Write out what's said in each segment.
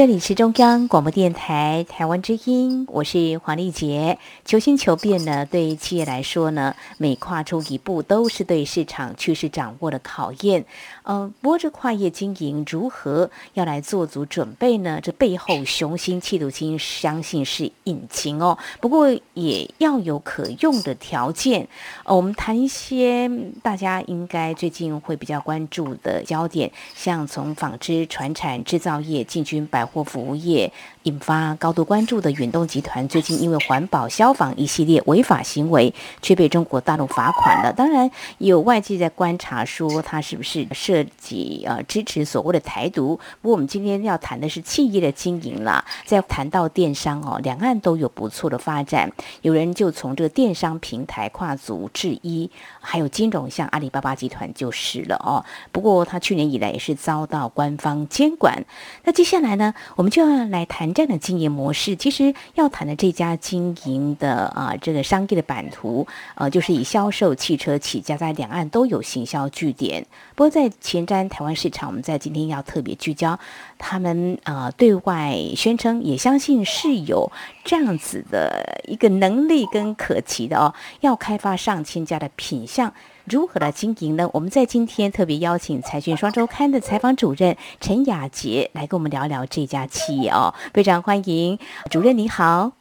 这里是中央广播电台台湾之音，我是黄丽杰。求新求变呢，对企业来说呢，每跨出一步都是对市场趋势掌握的考验。呃，不过这跨业经营如何要来做足准备呢？这背后雄心气度心，相信是引擎哦。不过也要有可用的条件。呃，我们谈一些大家应该最近会比较关注的焦点，像从纺织、船产、制造业进军百或服务业。引发高度关注的远东集团，最近因为环保、消防一系列违法行为，却被中国大陆罚款了。当然，有外界在观察说，它是不是涉及呃支持所谓的台独？不过，我们今天要谈的是企业的经营啦。在谈到电商哦，两岸都有不错的发展。有人就从这个电商平台跨足制衣，还有金融，像阿里巴巴集团就是了哦。不过，它去年以来也是遭到官方监管。那接下来呢，我们就要来谈。这样的经营模式，其实要谈的这家经营的啊，这个商业的版图，呃，就是以销售汽车起家，在两岸都有行销据点。不过在前瞻台湾市场，我们在今天要特别聚焦他们呃对外宣称，也相信是有这样子的一个能力跟可期的哦，要开发上千家的品相。如何来经营呢？我们在今天特别邀请财讯双周刊的采访主任陈雅杰来跟我们聊聊这家企业哦，非常欢迎主任，你好。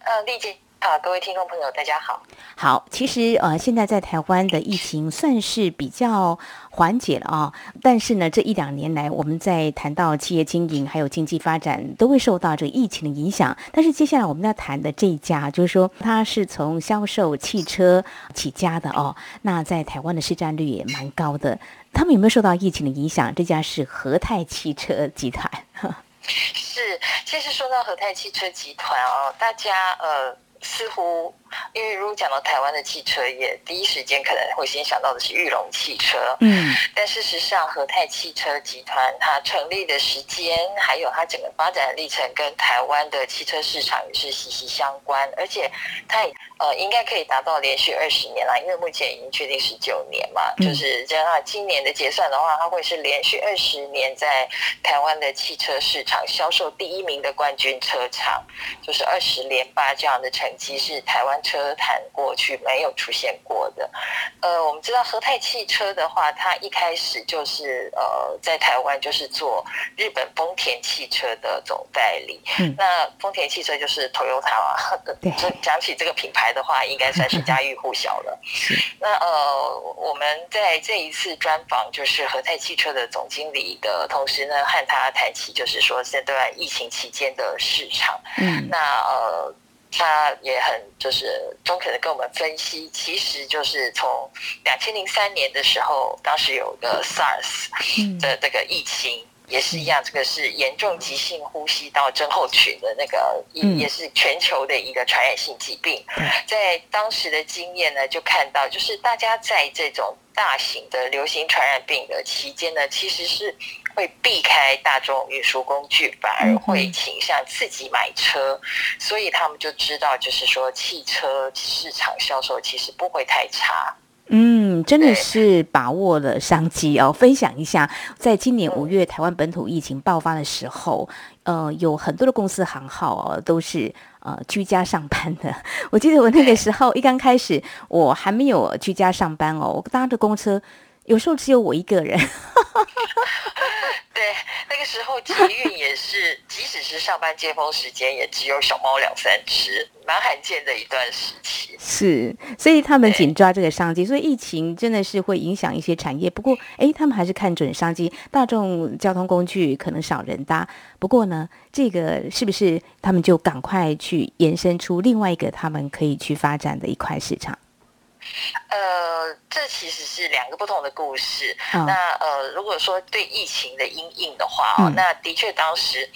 嗯，丽姐。好，各位听众朋友，大家好。好，其实呃，现在在台湾的疫情算是比较缓解了啊，但是呢，这一两年来，我们在谈到企业经营还有经济发展，都会受到这个疫情的影响。但是接下来我们要谈的这一家，就是说它是从销售汽车起家的哦，那在台湾的市占率也蛮高的。他们有没有受到疫情的影响？这家是和泰汽车集团。是，其实说到和泰汽车集团哦，大家呃。似乎，因为如果讲到台湾的汽车业，第一时间可能会先想到的是玉龙汽车。嗯，但事实上，和泰汽车集团它成立的时间，还有它整个发展的历程，跟台湾的汽车市场也是息息相关。而且，它呃应该可以达到连续二十年了，因为目前已经确定十九年嘛。就是加上今年的结算的话，它会是连续二十年在台湾的汽车市场销售第一名的冠军车厂，就是二十连霸这样的成。绩是台湾车谈过去没有出现过的，呃，我们知道和泰汽车的话，它一开始就是呃在台湾就是做日本丰田汽车的总代理。嗯，那丰田汽车就是 Toyota 嘛，对，讲起这个品牌的话，应该算是家喻户晓了。那呃，我们在这一次专访就是和泰汽车的总经理的同时呢，和他谈起就是说这段疫情期间的市场。嗯，那呃。他也很就是中肯的跟我们分析，其实就是从两千零三年的时候，当时有个 SARS 的这个疫情，也是一样，这个是严重急性呼吸道症候群的那个，也是全球的一个传染性疾病。在当时的经验呢，就看到就是大家在这种大型的流行传染病的期间呢，其实是。会避开大众运输工具，反而会倾向自己买车，所以他们就知道，就是说汽车市场销售其实不会太差。嗯，真的是把握了商机哦。分享一下，在今年五月台湾本土疫情爆发的时候，呃，有很多的公司行号哦，都是呃居家上班的。我记得我那个时候一刚开始，我还没有居家上班哦，我搭着公车。有时候只有我一个人。对，那个时候捷运也是，即使是上班接风时间，也只有小猫两三只，蛮罕见的一段时期。是，所以他们紧抓这个商机，所以疫情真的是会影响一些产业。不过，哎，他们还是看准商机，大众交通工具可能少人搭。不过呢，这个是不是他们就赶快去延伸出另外一个他们可以去发展的一块市场？呃，这其实是两个不同的故事。那呃，如果说对疫情的阴影的话哦，那的确当时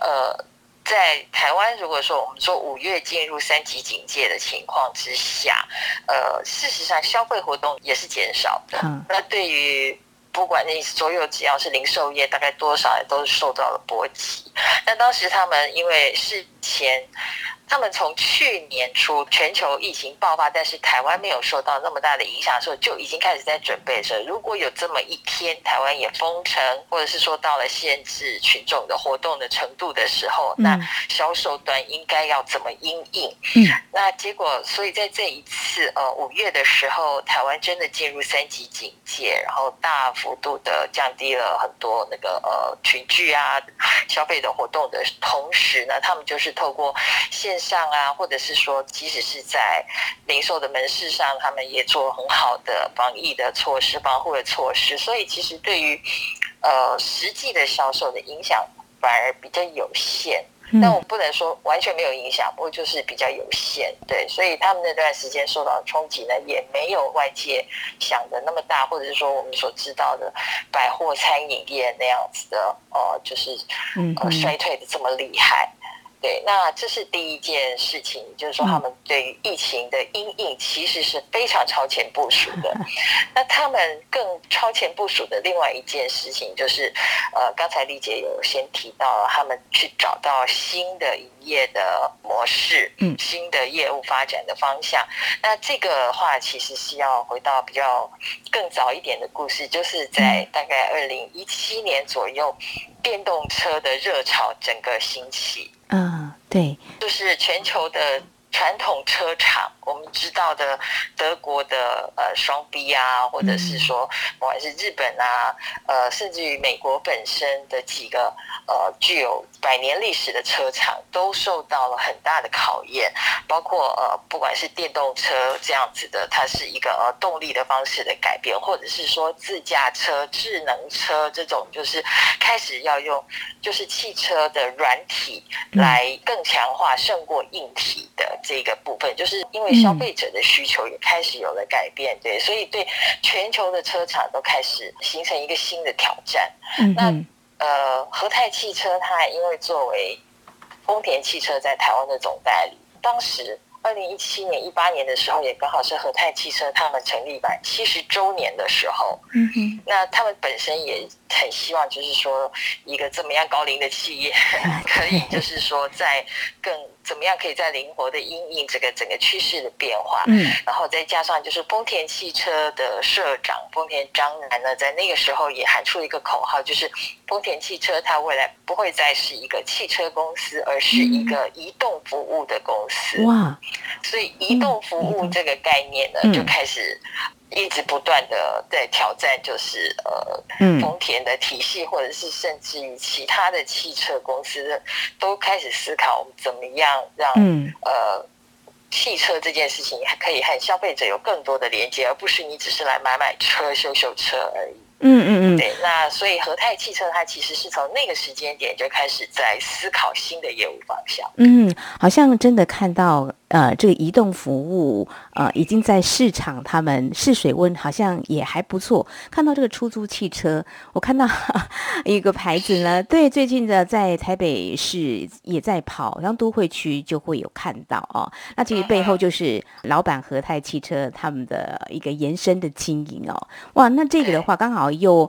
呃，在台湾，如果说我们说五月进入三级警戒的情况之下，呃，事实上消费活动也是减少的。那对于不管你所有只要是零售业，大概多少也都是受到了波及。那当时他们因为事前。他们从去年初全球疫情爆发，但是台湾没有受到那么大的影响的时候，就已经开始在准备着。如果有这么一天，台湾也封城，或者是说到了限制群众的活动的程度的时候，那销售端应该要怎么应应？嗯，那结果，所以在这一次呃五月的时候，台湾真的进入三级警戒，然后大幅度的降低了很多那个呃群聚啊消费的活动的同时呢，他们就是透过线。上啊，或者是说，即使是在零售的门市上，他们也做很好的防疫的措施、防护的措施。所以，其实对于呃实际的销售的影响反而比较有限。但我不能说完全没有影响，不过就是比较有限。对，所以他们那段时间受到的冲击呢，也没有外界想的那么大，或者是说我们所知道的百货餐饮业那样子的，呃，就是呃衰退的这么厉害。对，那这是第一件事情，就是说他们对于疫情的阴影其实是非常超前部署的。那他们更超前部署的另外一件事情，就是呃，刚才丽姐有先提到，他们去找到新的营业的模式，嗯，新的业务发展的方向。那这个话其实是要回到比较更早一点的故事，就是在大概二零一七年左右，电动车的热潮整个兴起。嗯，对，就是全球的传统车厂。我们知道的德国的呃双 B 啊，或者是说不管是日本啊，呃，甚至于美国本身的几个呃具有百年历史的车厂，都受到了很大的考验。包括呃，不管是电动车这样子的，它是一个呃动力的方式的改变，或者是说自驾车、智能车这种，就是开始要用就是汽车的软体来更强化胜过硬体的这个部分，就是因为。消费者的需求也开始有了改变，对，所以对全球的车厂都开始形成一个新的挑战。那呃，和泰汽车它因为作为丰田汽车在台湾的总代理，当时二零一七年、一八年的时候，也刚好是和泰汽车他们成立满七十周年的时候。嗯哼，那他们本身也很希望，就是说一个这么样高龄的企业，可以 就是说在更。怎么样可以在灵活的应应这个整个趋势的变化？嗯，然后再加上就是丰田汽车的社长丰田章男呢，在那个时候也喊出了一个口号，就是丰田汽车它未来不会再是一个汽车公司，而是一个移动服务的公司。哇，所以移动服务这个概念呢，就开始。一直不断的在挑战，就是呃，丰田的体系，或者是甚至于其他的汽车公司，都开始思考怎么样让呃汽车这件事情还可以和消费者有更多的连接，而不是你只是来买买车、修修车而已。嗯嗯嗯，对。那所以和泰汽车它其实是从那个时间点就开始在思考新的业务方向。嗯，好像真的看到。呃，这个移动服务，呃，已经在市场，他们试水温好像也还不错。看到这个出租汽车，我看到 一个牌子呢，对，最近的在台北市也在跑，然后都会区就会有看到哦。那其实背后就是老板和泰汽车他们的一个延伸的经营哦。哇，那这个的话刚好又。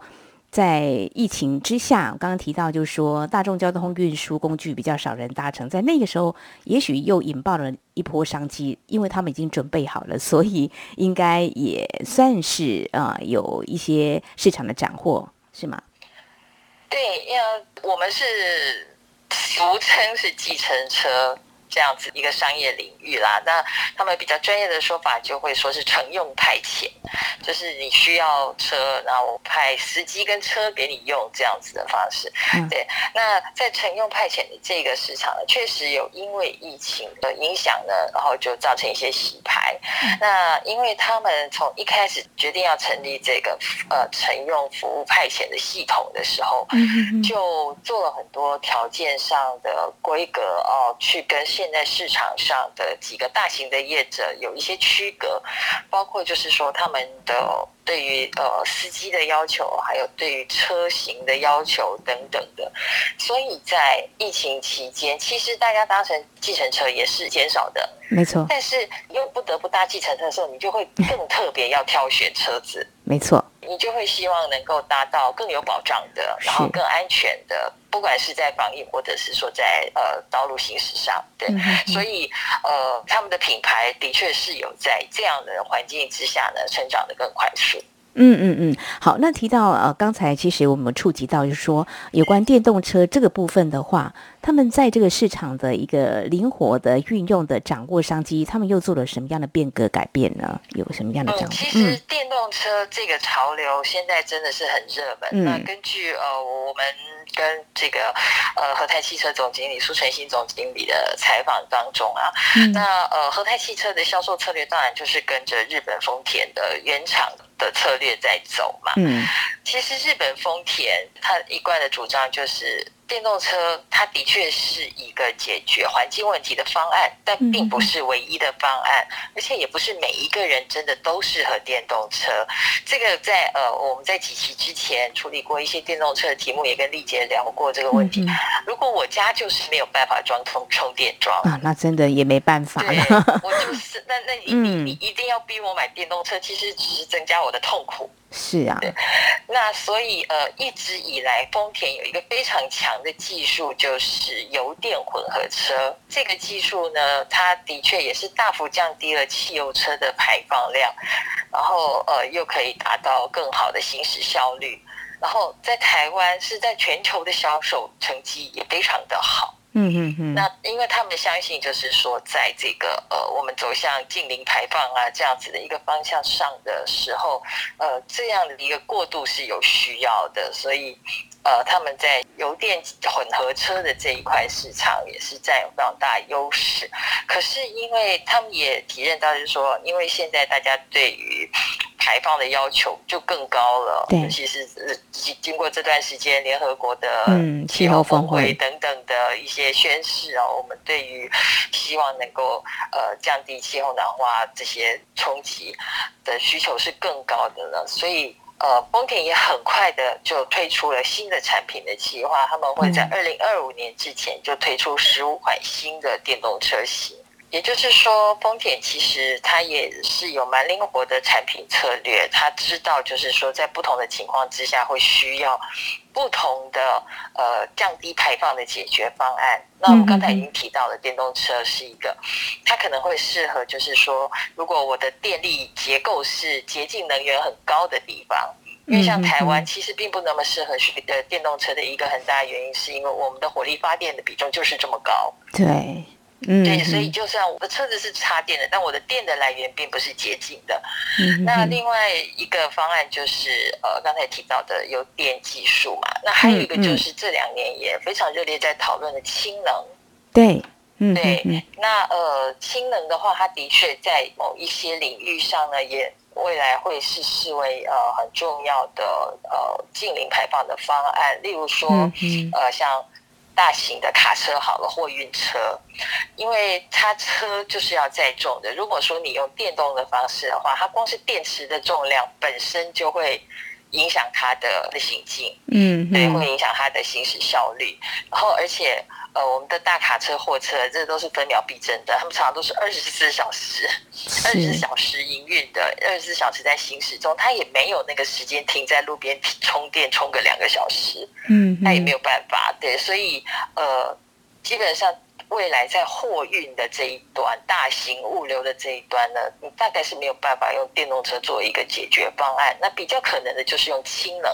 在疫情之下，刚刚提到就是说，大众交通运输工具比较少人搭乘，在那个时候，也许又引爆了一波商机，因为他们已经准备好了，所以应该也算是啊有一些市场的斩获，是吗？对，因为我们是俗称是计程车。这样子一个商业领域啦，那他们比较专业的说法就会说是乘用派遣，就是你需要车，然后我派司机跟车给你用这样子的方式。对，那在乘用派遣的这个市场呢，确实有因为疫情的影响呢，然后就造成一些洗牌。那因为他们从一开始决定要成立这个呃乘用服务派遣的系统的时候，就做了很多条件上的规格哦，去跟。现在市场上的几个大型的业者有一些区隔，包括就是说他们的对于呃司机的要求，还有对于车型的要求等等的。所以在疫情期间，其实大家搭乘计程车也是减少的，没错。但是又不得不搭计程车的时候，你就会更特别要挑选车子，没错。因你就会希望能够达到更有保障的，然后更安全的，不管是在防疫或者是说在呃道路行驶上，对，所以呃他们的品牌的确是有在这样的环境之下呢成长的更快速。嗯嗯嗯，好，那提到呃，刚才其实我们触及到，就是说有关电动车这个部分的话，他们在这个市场的一个灵活的运用的掌握商机，他们又做了什么样的变革改变呢？有什么样的掌握？其实电动车这个潮流现在真的是很热门。那根据呃我们跟这个呃和泰汽车总经理苏晨新总经理的采访当中啊，那呃和泰汽车的销售策略当然就是跟着日本丰田的原厂。的策略在走嘛？嗯，其实日本丰田它一贯的主张就是。电动车，它的确是一个解决环境问题的方案，但并不是唯一的方案，而且也不是每一个人真的都适合电动车。这个在呃，我们在几期之前处理过一些电动车的题目，也跟丽姐聊过这个问题。如果我家就是没有办法装充充电桩啊，那真的也没办法了。我就是，那那你你你一定要逼我买电动车，其实只是增加我的痛苦。是啊，那所以呃，一直以来丰田有一个非常强的技术，就是油电混合车。这个技术呢，它的确也是大幅降低了汽油车的排放量，然后呃，又可以达到更好的行驶效率。然后在台湾是在全球的销售成绩也非常的好。嗯嗯嗯，那因为他们相信，就是说，在这个呃，我们走向近零排放啊这样子的一个方向上的时候，呃，这样的一个过渡是有需要的，所以呃，他们在油电混合车的这一块市场也是占有非常大优势。可是，因为他们也体认到，就是说，因为现在大家对于排放的要求就更高了，尤其是经经过这段时间联合国的气候峰会等等的一些宣示啊，我们对于希望能够呃降低气候暖化这些冲击的需求是更高的了，所以呃丰田也很快的就推出了新的产品的计划，他们会在二零二五年之前就推出十五款新的电动车型。也就是说，丰田其实它也是有蛮灵活的产品策略，它知道就是说，在不同的情况之下会需要不同的呃降低排放的解决方案。那我们刚才已经提到了，电动车是一个，它可能会适合就是说，如果我的电力结构是洁净能源很高的地方，因为像台湾其实并不那么适合去的电动车的一个很大原因，是因为我们的火力发电的比重就是这么高。对。对，所以就算我的车子是插电的，但我的电的来源并不是洁净的。那另外一个方案就是呃刚才提到的有电技术嘛。那还有一个就是这两年也非常热烈在讨论的氢能。对，嗯，对。那呃氢能的话，它的确在某一些领域上呢，也未来会是视为呃很重要的呃近零排放的方案。例如说，呃像。大型的卡车好了，货运车，因为它车就是要载重的。如果说你用电动的方式的话，它光是电池的重量本身就会影响他的行进，嗯，对，会影响他的行驶效率。然后，而且。呃，我们的大卡车、货车，这都是分秒必争的。他们常常都是二十四小时、二十四小时营运的，二十四小时在行驶中，他也没有那个时间停在路边充电充个两个小时。嗯，他也没有办法。对，所以呃，基本上未来在货运的这一端、大型物流的这一端呢，你大概是没有办法用电动车做一个解决方案。那比较可能的就是用氢能。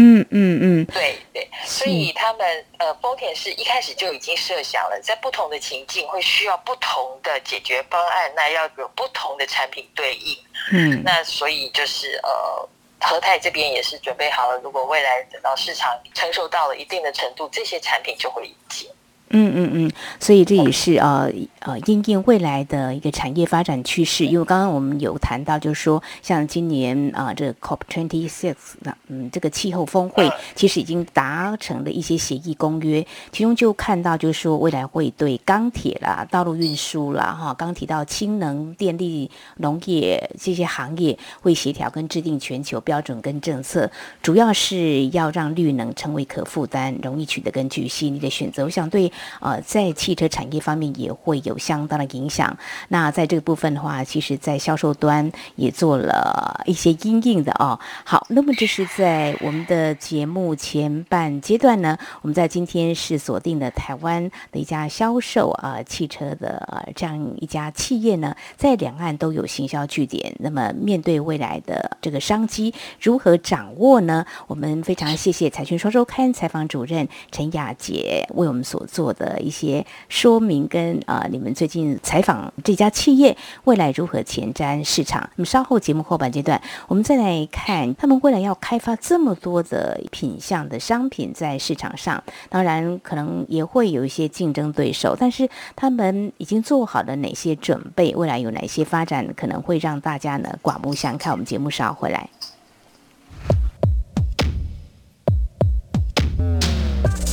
嗯嗯嗯，对对，所以他们呃，丰田是一开始就已经设想了，在不同的情境会需要不同的解决方案，那要有不同的产品对应。嗯，那所以就是呃，和泰这边也是准备好了，如果未来等到市场承受到了一定的程度，这些产品就会引进。嗯嗯嗯，所以这也是呃呃，应应未来的一个产业发展趋势。因为刚刚我们有谈到，就是说，像今年啊，这 COP twenty six 那嗯，这个气候峰会其实已经达成了一些协议公约，其中就看到就是说，未来会对钢铁啦、道路运输啦、哈，刚提到氢能、电力、农业这些行业会协调跟制定全球标准跟政策，主要是要让绿能成为可负担、容易取得跟具吸引力的选择。我想对。呃，在汽车产业方面也会有相当的影响。那在这个部分的话，其实在销售端也做了一些阴应的哦。好，那么这是在我们的节目前半阶段呢，我们在今天是锁定了台湾的一家销售啊汽车的这样一家企业呢，在两岸都有行销据点。那么面对未来的这个商机，如何掌握呢？我们非常谢谢财讯双周刊采访主任陈雅杰为我们所做的一些说明，跟啊，你们最近采访这家企业未来如何前瞻市场。那么稍后节目后半阶段，我们再来看他们未来要开发这么多的品相的商品在市场上，当然可能也会有一些竞争对手，但是他们已经做好了哪些准备？未来有哪些发展可能会让大家呢刮目相看？我们节目稍后回来。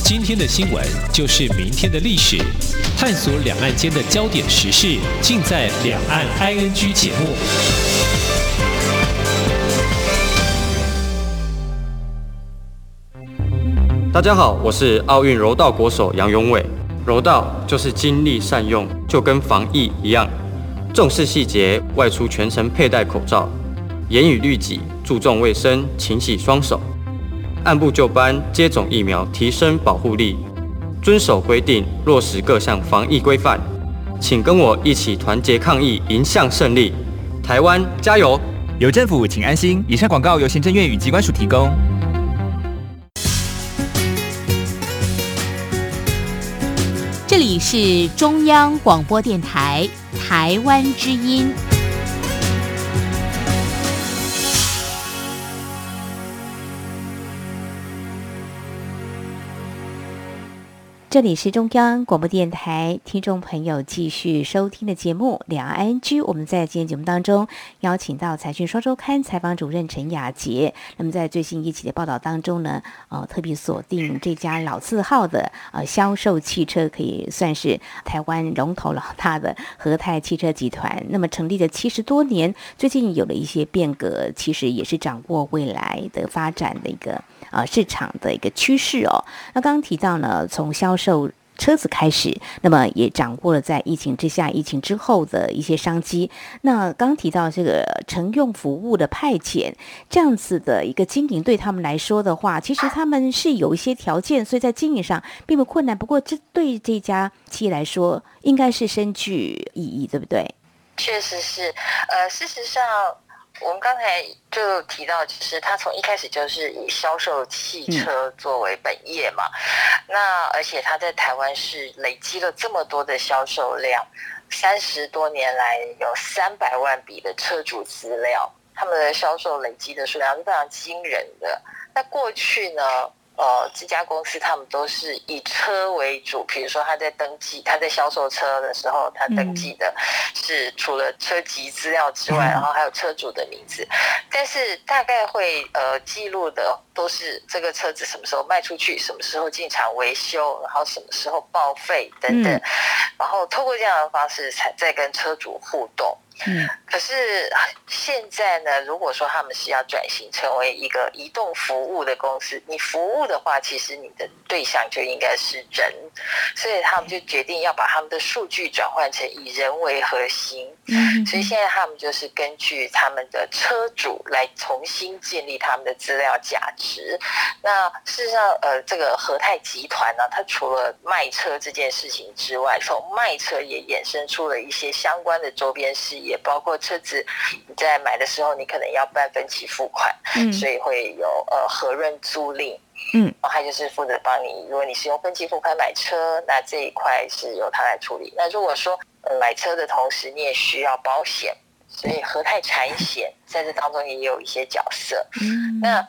今天的新闻就是明天的历史，探索两岸间的焦点时事，尽在《两岸 ING》节目。大家好，我是奥运柔道国手杨永伟。柔道就是精力善用，就跟防疫一样，重视细节，外出全程佩戴口罩，严以律己，注重卫生，勤洗双手。按部就班接种疫苗，提升保护力；遵守规定，落实各项防疫规范。请跟我一起团结抗疫，迎向胜利！台湾加油！有政府，请安心。以上广告由行政院与机关署提供。这里是中央广播电台台湾之音。这里是中央广播电台，听众朋友继续收听的节目《两岸 N G》。我们在今天节目当中邀请到财讯双周刊采访主任陈雅杰。那么在最新一期的报道当中呢，呃，特别锁定这家老字号的呃销售汽车，可以算是台湾龙头老大的和泰汽车集团。那么成立了七十多年，最近有了一些变革，其实也是掌握未来的发展的一个。啊，市场的一个趋势哦。那刚刚提到呢，从销售车子开始，那么也掌握了在疫情之下、疫情之后的一些商机。那刚提到这个乘用服务的派遣，这样子的一个经营，对他们来说的话，其实他们是有一些条件，所以在经营上并不困难。不过，这对这家企业来说，应该是深具意义，对不对？确实是。呃，事实上。我们刚才就提到，就是他从一开始就是以销售汽车作为本业嘛，那而且他在台湾是累积了这么多的销售量，三十多年来有三百万笔的车主资料，他们的销售累积的数量是非常惊人的。那过去呢？呃，这家公司他们都是以车为主，比如说他在登记，他在销售车的时候，他登记的是除了车籍资料之外，然后还有车主的名字，但是大概会呃记录的都是这个车子什么时候卖出去，什么时候进场维修，然后什么时候报废等等，然后透过这样的方式才在跟车主互动。嗯，可是现在呢，如果说他们是要转型成为一个移动服务的公司，你服务的话，其实你的对象就应该是人，所以他们就决定要把他们的数据转换成以人为核心。嗯，所以现在他们就是根据他们的车主来重新建立他们的资料价值。那事实上，呃，这个和泰集团呢，它除了卖车这件事情之外，从卖车也衍生出了一些相关的周边事业。也包括车子，你在买的时候，你可能要办分期付款，嗯，所以会有呃和润租赁，嗯，然后他就是负责帮你，如果你是用分期付款买车，那这一块是由他来处理。那如果说买车的同时你也需要保险，所以和泰产险在这当中也有一些角色，嗯，那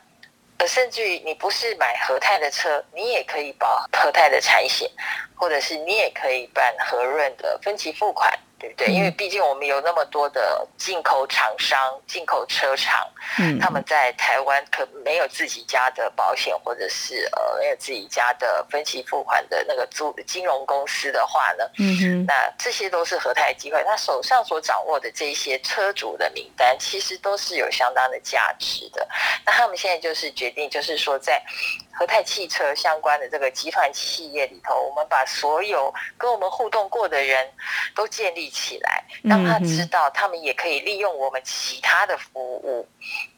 呃甚至于你不是买和泰的车，你也可以保和泰的产险，或者是你也可以办和润的分期付款。对不对？因为毕竟我们有那么多的进口厂商、进口车厂，嗯，他们在台湾可没有自己家的保险，或者是呃没有自己家的分期付款的那个租金融公司的话呢，嗯哼，那这些都是合泰机会，他手上所掌握的这些车主的名单，其实都是有相当的价值的。那他们现在就是决定，就是说在和泰汽车相关的这个集团企业里头，我们把所有跟我们互动过的人都建立起来，让他知道他们也可以利用我们其他的服务。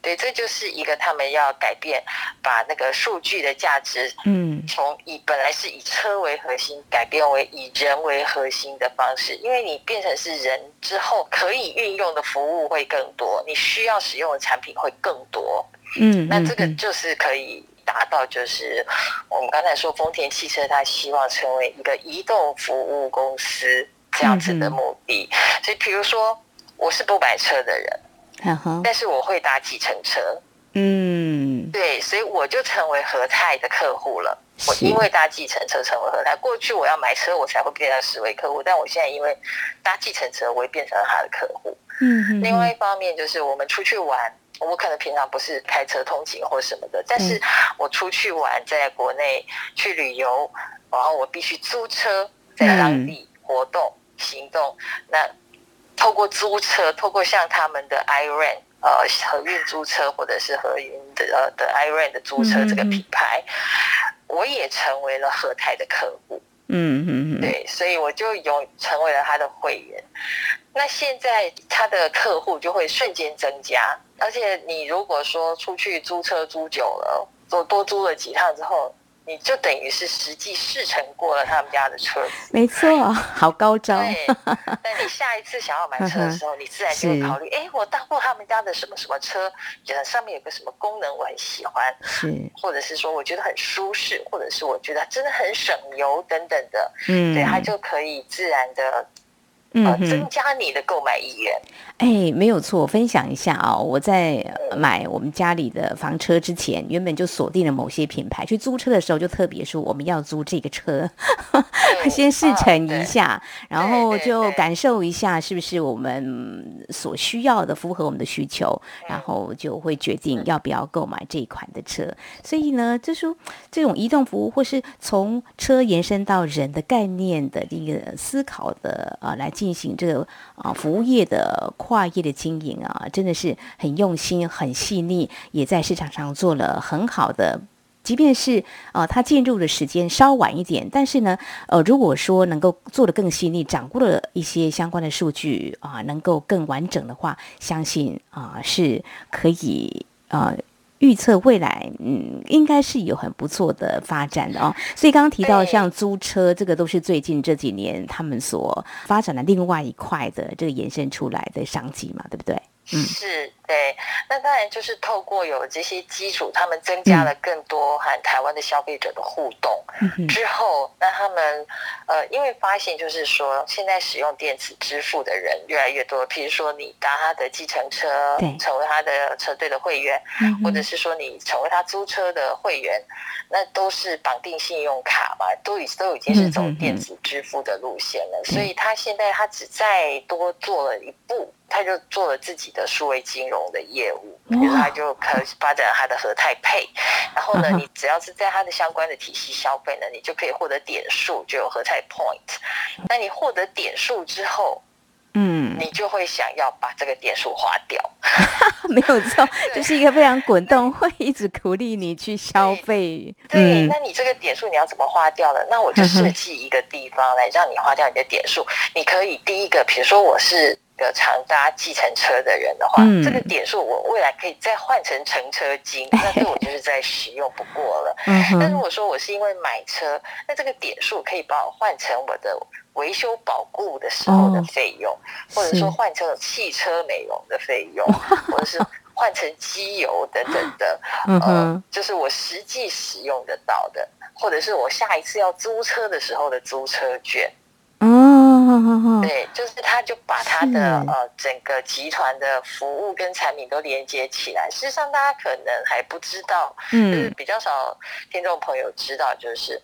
对，这就是一个他们要改变，把那个数据的价值，嗯，从以本来是以车为核心，改变为以人为核心的方式。因为你变成是人之后，可以运用的服务会更多，你需要使用的产品会更多。嗯，那这个就是可以达到，就是我们刚才说丰田汽车，它希望成为一个移动服务公司这样子的目的。所以，比如说，我是不买车的人。但是我会搭计程车，嗯，对，所以我就成为和泰的客户了。我因为搭计程车成为和泰，过去我要买车我才会变成十位客户，但我现在因为搭计程车，我会变成他的客户。嗯，另外一方面就是我们出去玩，我可能平常不是开车通勤或什么的，但是我出去玩，在国内去旅游，然后我必须租车在当地活动行动，那。透过租车，透过像他们的 iRent，呃，合运租车或者是合运的呃的 iRent 的租车这个品牌，我也成为了和泰的客户。嗯嗯嗯，对，所以我就有成为了他的会员。那现在他的客户就会瞬间增加，而且你如果说出去租车租久了，多多租了几趟之后。你就等于是实际试乘过了他们家的车子，没错，好高招。对，那你下一次想要买车的时候，你自然就会考虑：哎，我搭过他们家的什么什么车，觉得上面有个什么功能我很喜欢，是，或者是说我觉得很舒适，或者是我觉得真的很省油等等的，嗯，对，它就可以自然的。呃，增加你的购买意愿。哎，没有错，分享一下啊！我在买我们家里的房车之前，原本就锁定了某些品牌。去租车的时候，就特别说我们要租这个车，先试乘一下，然后就感受一下是不是我们所需要的，符合我们的需求，然后就会决定要不要购买这一款的车。所以呢，就是这种移动服务，或是从车延伸到人的概念的一个思考的啊，来。进行这个啊服务业的跨业的经营啊，真的是很用心、很细腻，也在市场上做了很好的。即便是呃，他进入的时间稍晚一点，但是呢，呃，如果说能够做得更细腻，掌握了一些相关的数据啊，能够更完整的话，相信啊是可以啊。预测未来，嗯，应该是有很不错的发展的哦。所以刚刚提到像租车，这个都是最近这几年他们所发展的另外一块的这个延伸出来的商机嘛，对不对？嗯，是。对，那当然就是透过有这些基础，他们增加了更多和台湾的消费者的互动之后，那他们呃，因为发现就是说，现在使用电子支付的人越来越多，比如说你搭他的计程车，成为他的车队的会员，或者是说你成为他租车的会员，那都是绑定信用卡嘛，都已都已经是走电子支付的路线了，所以他现在他只再多做了一步，他就做了自己的数位金融。的业务，他就开始发展他的和泰配，然后呢，你只要是在他的相关的体系消费呢，你就可以获得点数，就有和泰 point。那你获得点数之后，嗯，你就会想要把这个点数花掉，没有错，就是一个非常滚动，会一直鼓励你去消费。对，那你这个点数你要怎么花掉呢？那我就设计一个地方来让你花掉你的点数。你可以第一个，比如说我是。个常搭计程车的人的话，这个点数我未来可以再换成乘车金，那对我就是再使用不过了。但如果说我是因为买车，那这个点数可以把我换成我的维修保固的时候的费用，或者说换成汽车美容的费用，或者是换成机油等等的，呃，就是我实际使用得到的，或者是我下一次要租车的时候的租车券。嗯对，就是他，就把他的呃整个集团的服务跟产品都连接起来。事实上，大家可能还不知道，嗯，比较少听众朋友知道，就是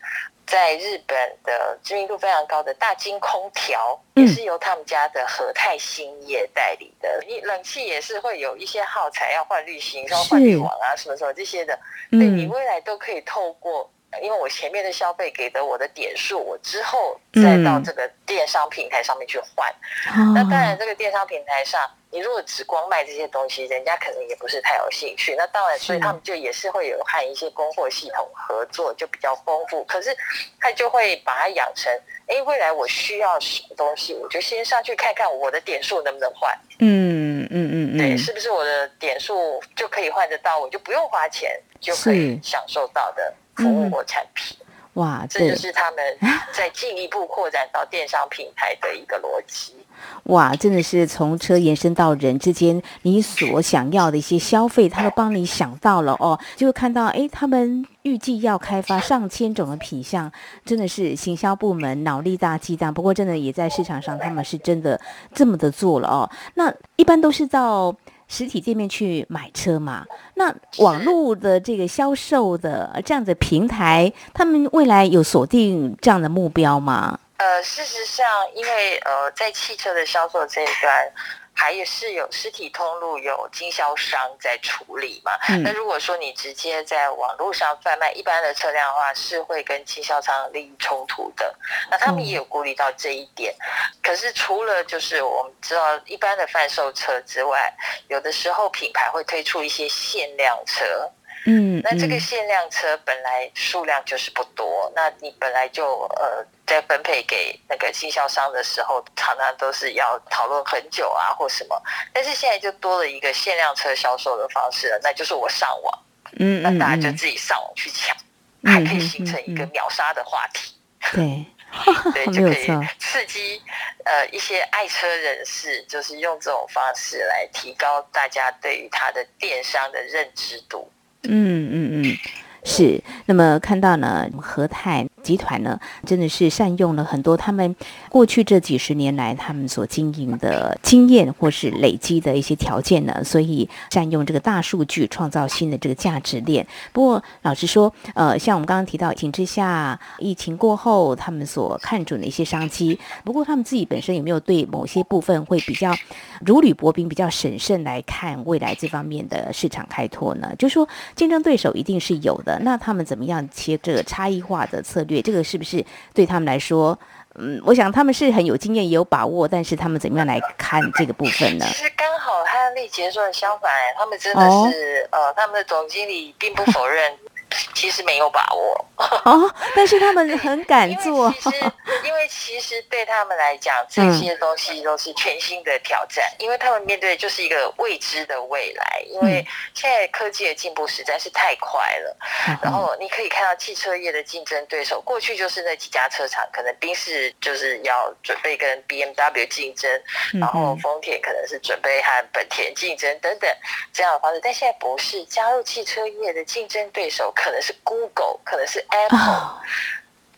在日本的知名度非常高的大金空调，也是由他们家的和泰兴业代理的。你冷气也是会有一些耗材要换滤芯，要换滤网啊，什么什么这些的，对你未来都可以透过。因为我前面的消费给的我的点数，我之后再到这个电商平台上面去换。那当然，这个电商平台上你如果只光卖这些东西，人家可能也不是太有兴趣。那当然，所以他们就也是会有和一些供货系统合作，就比较丰富。可是他就会把它养成，哎，未来我需要什么东西，我就先上去看看我的点数能不能换。嗯嗯嗯嗯，对，是不是我的点数就可以换得到，我就不用花钱就可以享受到的服务或产品。哇，这就是他们 在进一步扩展到电商平台的一个逻辑。哇，真的是从车延伸到人之间，你所想要的一些消费，他都帮你想到了哦。就会看到，哎，他们预计要开发上千种的品相，真的是行销部门脑力大激荡。不过，真的也在市场上，他们是真的这么的做了哦。那一般都是到。实体店面去买车嘛？那网络的这个销售的这样的平台，他们未来有锁定这样的目标吗？呃，事实上，因为呃，在汽车的销售这一端。还是有实体通路，有经销商在处理嘛？那如果说你直接在网络上贩卖一般的车辆的话，是会跟经销商利益冲突的。那他们也有顾虑到这一点。可是除了就是我们知道一般的贩售车之外，有的时候品牌会推出一些限量车。嗯，那这个限量车本来数量就是不多，那你本来就呃在分配给那个经销商的时候，常常都是要讨论很久啊或什么，但是现在就多了一个限量车销售的方式了，那就是我上网，嗯那大家就自己上网去抢，还可以形成一个秒杀的话题，对，对，就可以刺激呃一些爱车人士，就是用这种方式来提高大家对于它的电商的认知度。嗯嗯嗯，是。那么看到呢，和泰。集团呢，真的是善用了很多他们过去这几十年来他们所经营的经验，或是累积的一些条件呢，所以善用这个大数据创造新的这个价值链。不过，老实说，呃，像我们刚刚提到，疫情之下，疫情过后，他们所看准的一些商机。不过，他们自己本身有没有对某些部分会比较如履薄冰、比较审慎来看未来这方面的市场开拓呢？就说竞争对手一定是有的，那他们怎么样切这个差异化的策略？这个是不是对他们来说，嗯，我想他们是很有经验也有把握，但是他们怎么样来看这个部分呢？其实刚好和丽杰说的相反，他们真的是，呃，他们的总经理并不否认。其实没有把握哦，但是他们很敢 做。其实，因为其实对他们来讲，这些东西都是全新的挑战，因为他们面对的就是一个未知的未来。因为现在科技的进步实在是太快了，然后你可以看到汽车业的竞争对手，过去就是那几家车厂，可能宾士就是要准备跟 B M W 竞争，然后丰田可能是准备和本田竞争等等这样的方式，但现在不是加入汽车业的竞争对手。可能是 Google，可能是 Apple，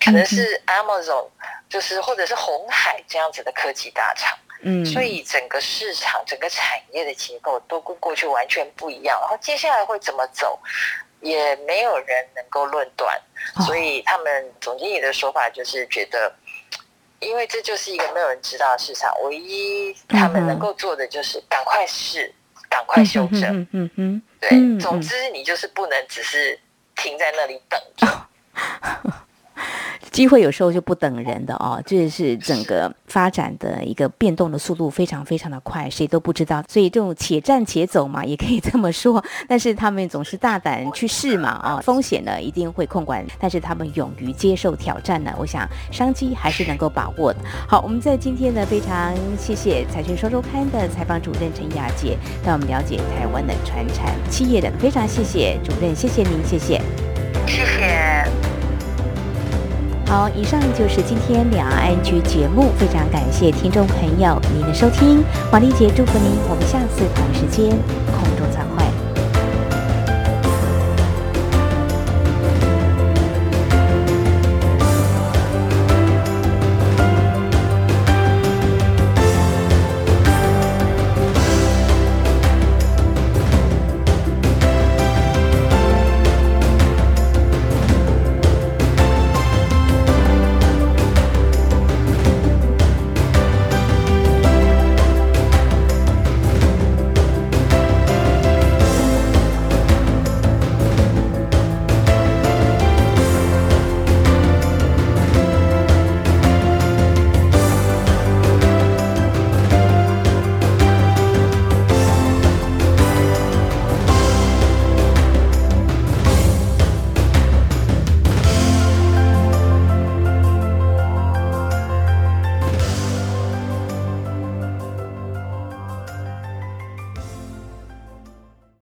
可能是 Amazon，就是或者是红海这样子的科技大厂。嗯，所以整个市场、整个产业的结构都跟过去完全不一样。然后接下来会怎么走，也没有人能够论断。所以他们总经理的说法就是觉得，因为这就是一个没有人知道的市场，唯一他们能够做的就是赶快试，赶快修正。嗯嗯，对，总之你就是不能只是。停在那里等着。机会有时候就不等人的哦，这是整个发展的一个变动的速度非常非常的快，谁都不知道。所以这种且战且走嘛，也可以这么说。但是他们总是大胆去试嘛，啊，风险呢一定会控管，但是他们勇于接受挑战呢，我想商机还是能够把握的。好，我们在今天呢非常谢谢财讯双周刊的采访主任陈雅姐，带我们了解台湾的传产企业的，非常谢谢主任，谢谢您，谢谢，谢谢。好，以上就是今天两岸局节目，非常感谢听众朋友您的收听，王丽姐祝福您，我们下次同一时间